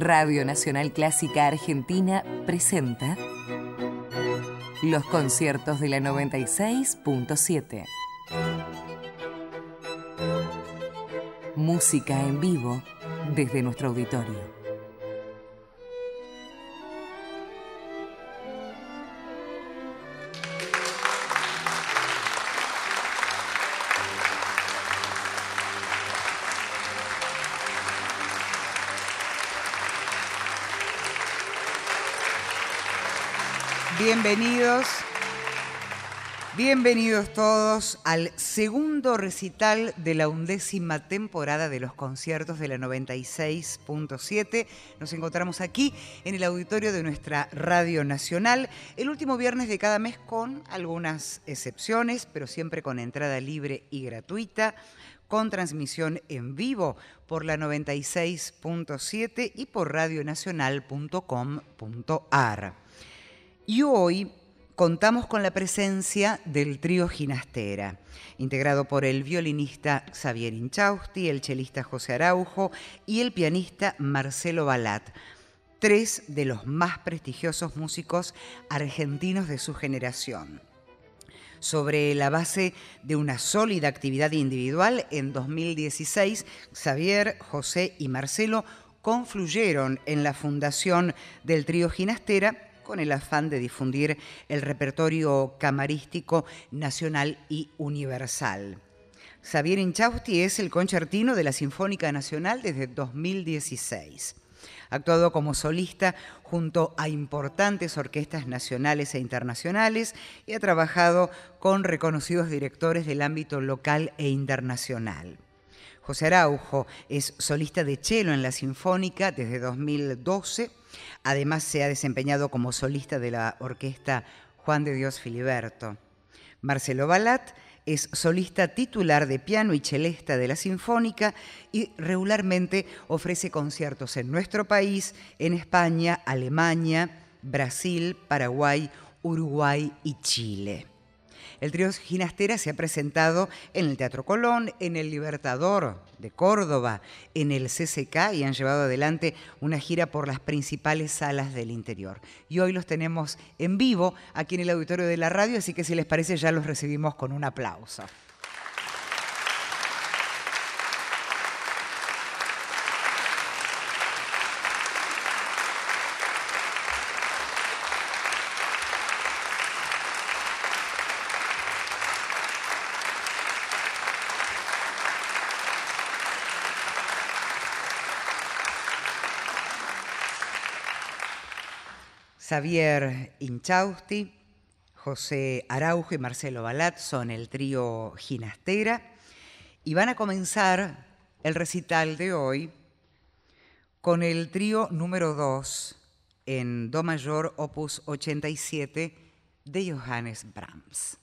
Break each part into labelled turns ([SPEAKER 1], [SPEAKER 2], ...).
[SPEAKER 1] Radio Nacional Clásica Argentina presenta los conciertos de la 96.7. Música en vivo desde nuestro auditorio.
[SPEAKER 2] Bienvenidos, bienvenidos todos al segundo recital de la undécima temporada de los conciertos de la 96.7. Nos encontramos aquí en el auditorio de nuestra Radio Nacional el último viernes de cada mes con algunas excepciones, pero siempre con entrada libre y gratuita con transmisión en vivo por la 96.7 y por radionacional.com.ar. Y hoy contamos con la presencia del trío Ginastera, integrado por el violinista Xavier Inchausti, el chelista José Araujo y el pianista Marcelo Balat, tres de los más prestigiosos músicos argentinos de su generación. Sobre la base de una sólida actividad individual, en 2016 Xavier, José y Marcelo confluyeron en la fundación del trío Ginastera con el afán de difundir el repertorio camarístico nacional y universal. Xavier Inchausti es el concertino de la Sinfónica Nacional desde 2016. Ha actuado como solista junto a importantes orquestas nacionales e internacionales y ha trabajado con reconocidos directores del ámbito local e internacional. José Araujo es solista de cello en la Sinfónica desde 2012 Además se ha desempeñado como solista de la orquesta Juan de Dios Filiberto. Marcelo Balat es solista titular de piano y celesta de la Sinfónica y regularmente ofrece conciertos en nuestro país, en España, Alemania, Brasil, Paraguay, Uruguay y Chile. El trío Ginastera se ha presentado en el Teatro Colón, en el Libertador de Córdoba, en el CCK y han llevado adelante una gira por las principales salas del interior. Y hoy los tenemos en vivo aquí en el auditorio de la radio, así que si les parece ya los recibimos con un aplauso. Xavier Inchausti, José Araujo y Marcelo Balat son el trío Ginastera y van a comenzar el recital de hoy con el trío número 2 en Do mayor, opus 87 de Johannes Brahms.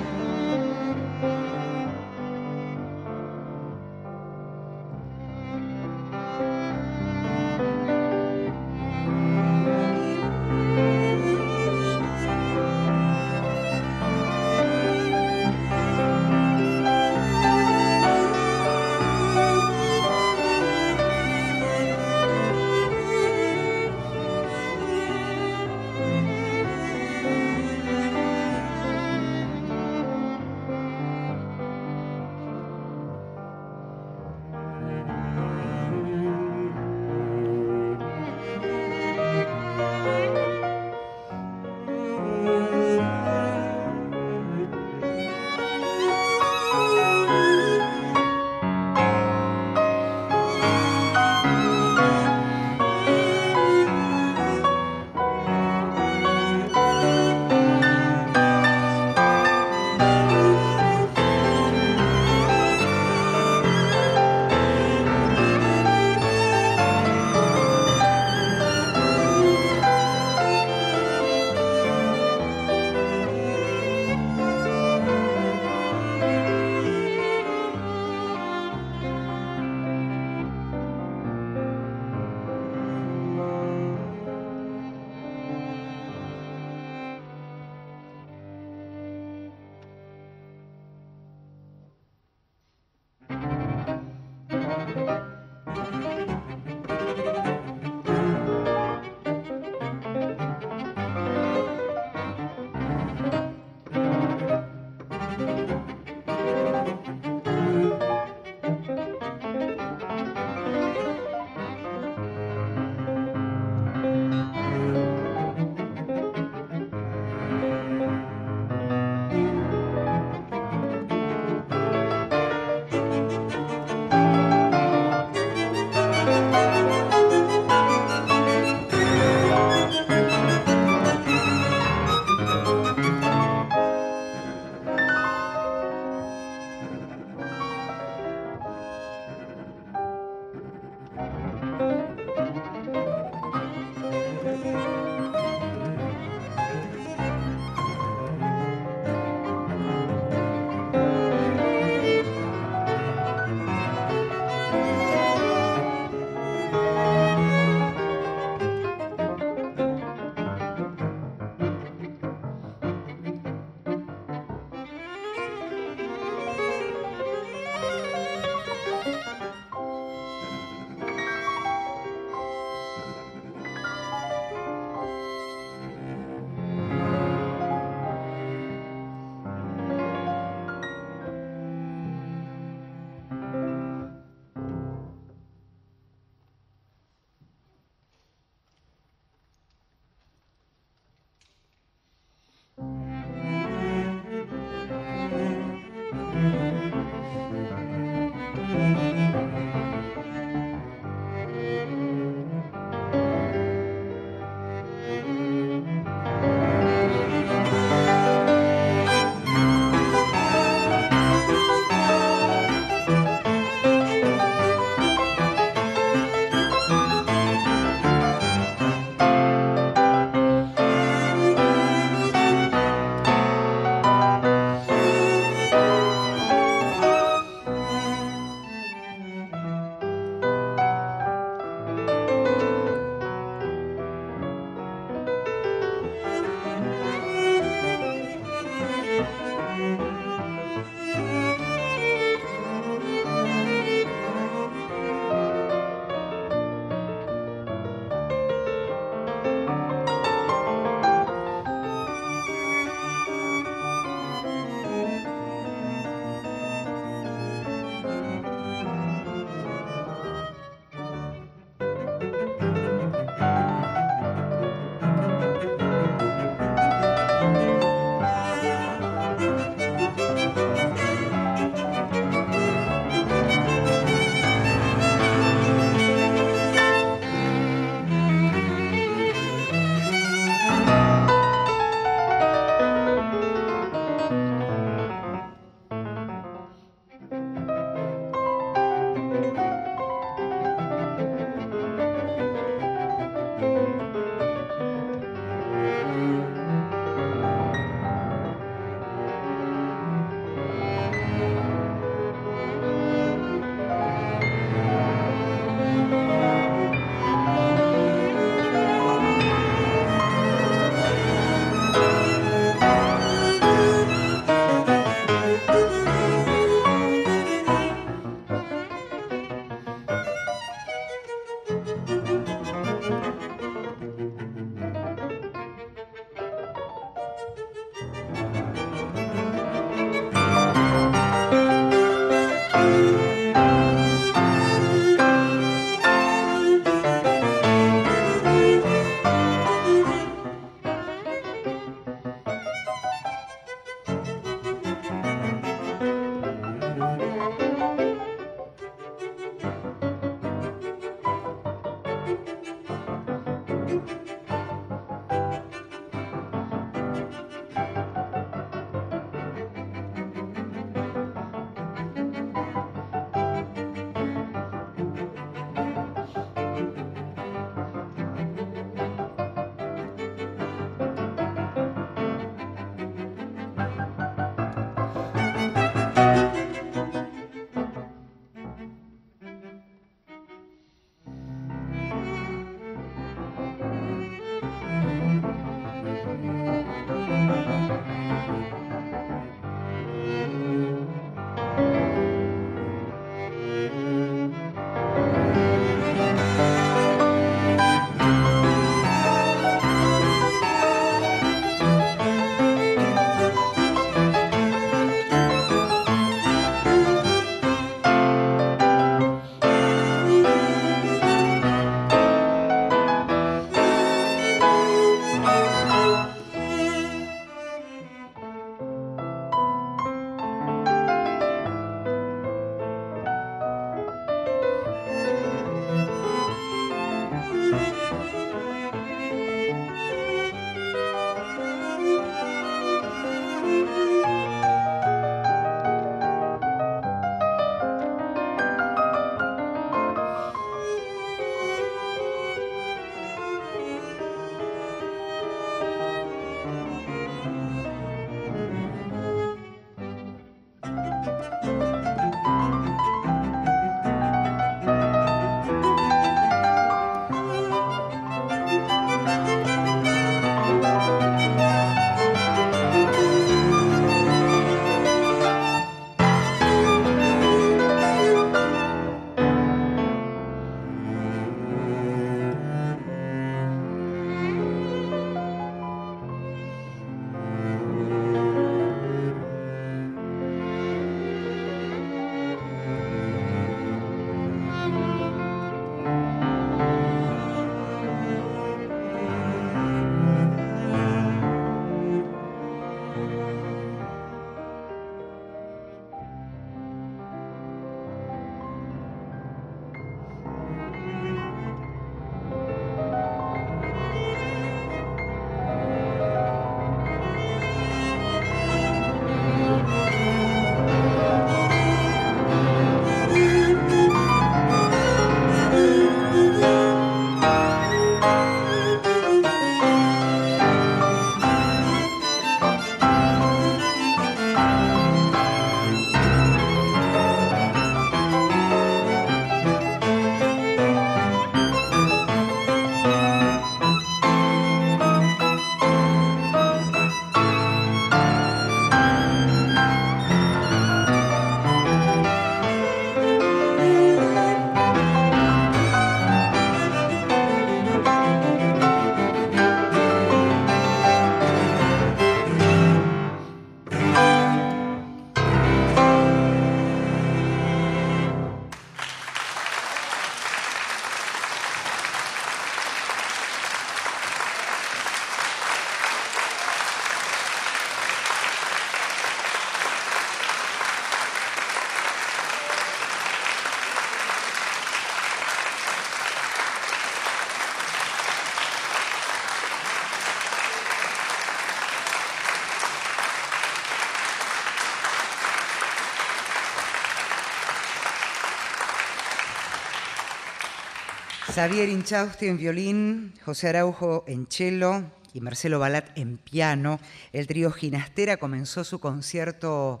[SPEAKER 2] Xavier Inchausti en violín, José Araujo en cello y Marcelo Balat en piano. El trío Ginastera comenzó su concierto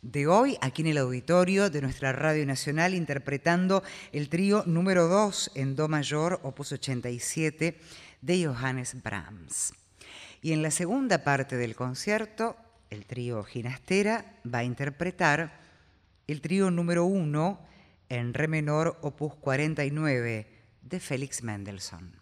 [SPEAKER 2] de hoy aquí en el auditorio de nuestra Radio Nacional interpretando el trío número 2 en Do mayor, opus 87 de Johannes Brahms. Y en la segunda parte del concierto, el trío Ginastera va a interpretar el trío número 1 en re menor, opus 49 de Félix Mendelssohn.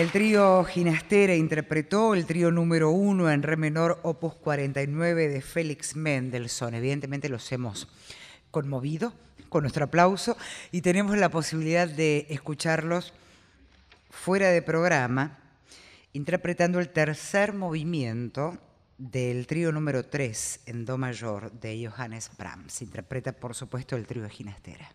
[SPEAKER 2] El trío Ginastera interpretó el trío número uno en re menor, opus 49 de Félix Mendelssohn. Evidentemente los hemos conmovido con nuestro aplauso y tenemos la posibilidad de escucharlos fuera de programa, interpretando el tercer movimiento del trío número 3 en Do mayor de Johannes Brahms. Interpreta, por supuesto, el trío de Ginastera.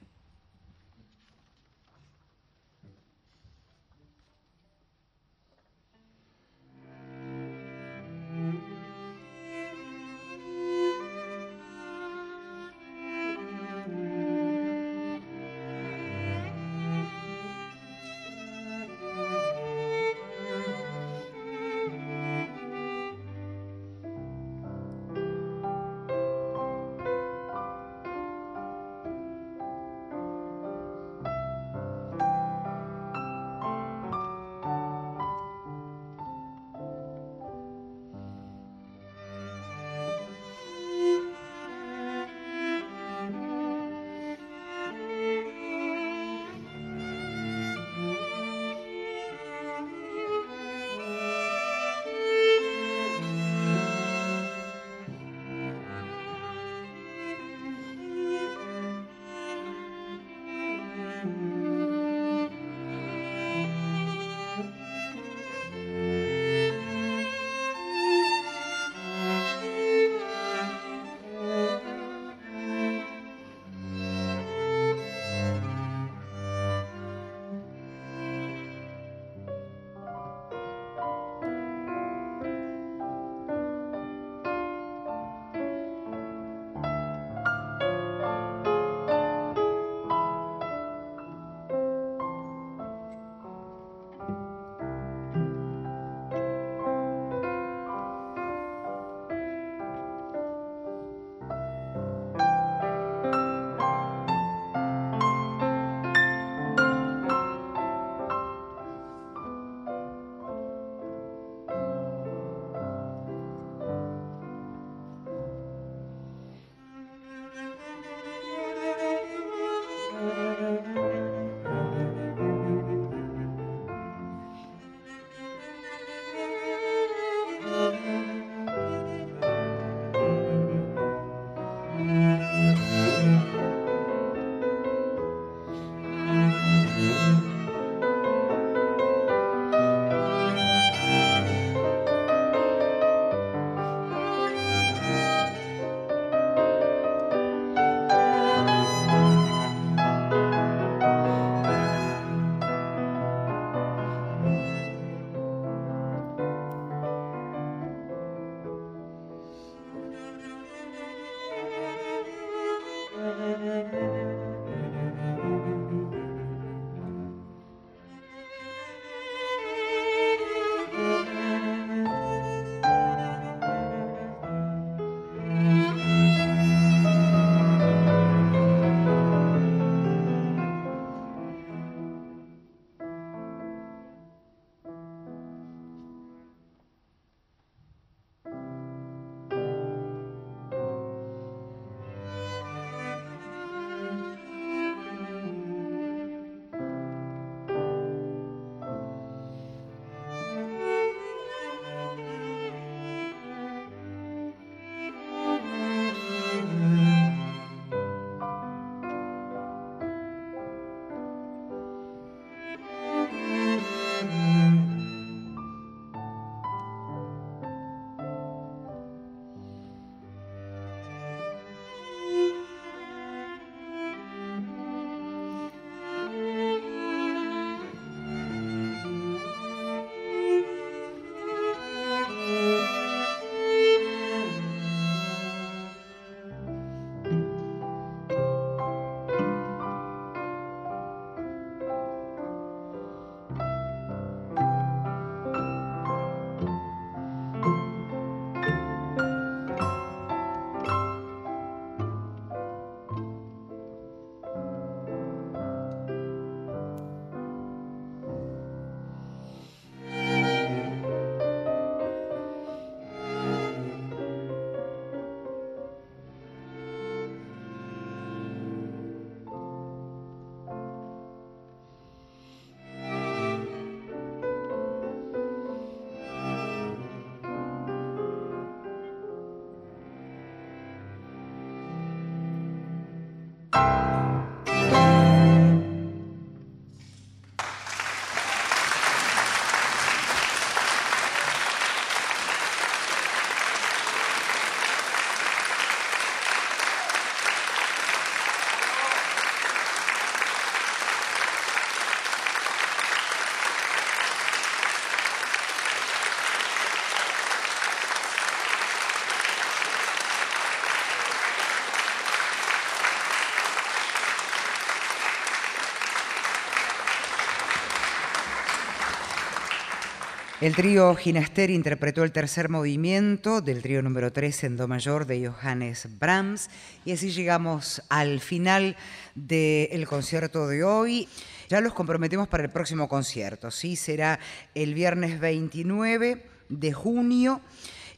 [SPEAKER 2] El trío Ginaster interpretó el tercer movimiento del trío número 3 en Do mayor de Johannes Brahms y así llegamos al final del concierto de hoy. Ya los comprometemos para el próximo concierto, ¿sí? Será el viernes 29 de junio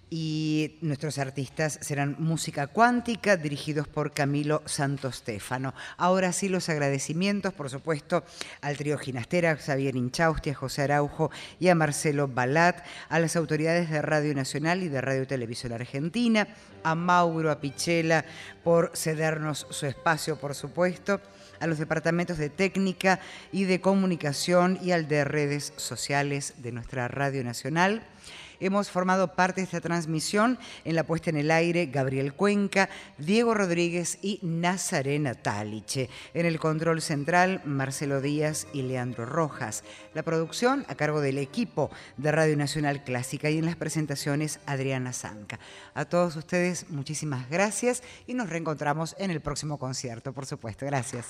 [SPEAKER 2] y nuestros artistas serán Música Cuántica, dirigidos por Camilo Santostéfano. Ahora sí, los agradecimientos, por supuesto, al trío Ginastera, Xavier Inchausti, a José Araujo y a Marcelo Balat, a las autoridades de Radio Nacional y de Radio Televisión Argentina, a Mauro, a Pichela, por cedernos su espacio, por supuesto a los departamentos de técnica y de comunicación y al de redes sociales de nuestra Radio Nacional. Hemos formado parte de esta transmisión en la puesta en el aire Gabriel Cuenca, Diego Rodríguez y Nazarena Taliche. En el control central Marcelo Díaz y Leandro Rojas. La producción a cargo del equipo de Radio Nacional Clásica y en las presentaciones Adriana Zanca. A todos ustedes muchísimas gracias y nos reencontramos en el próximo concierto, por supuesto. Gracias.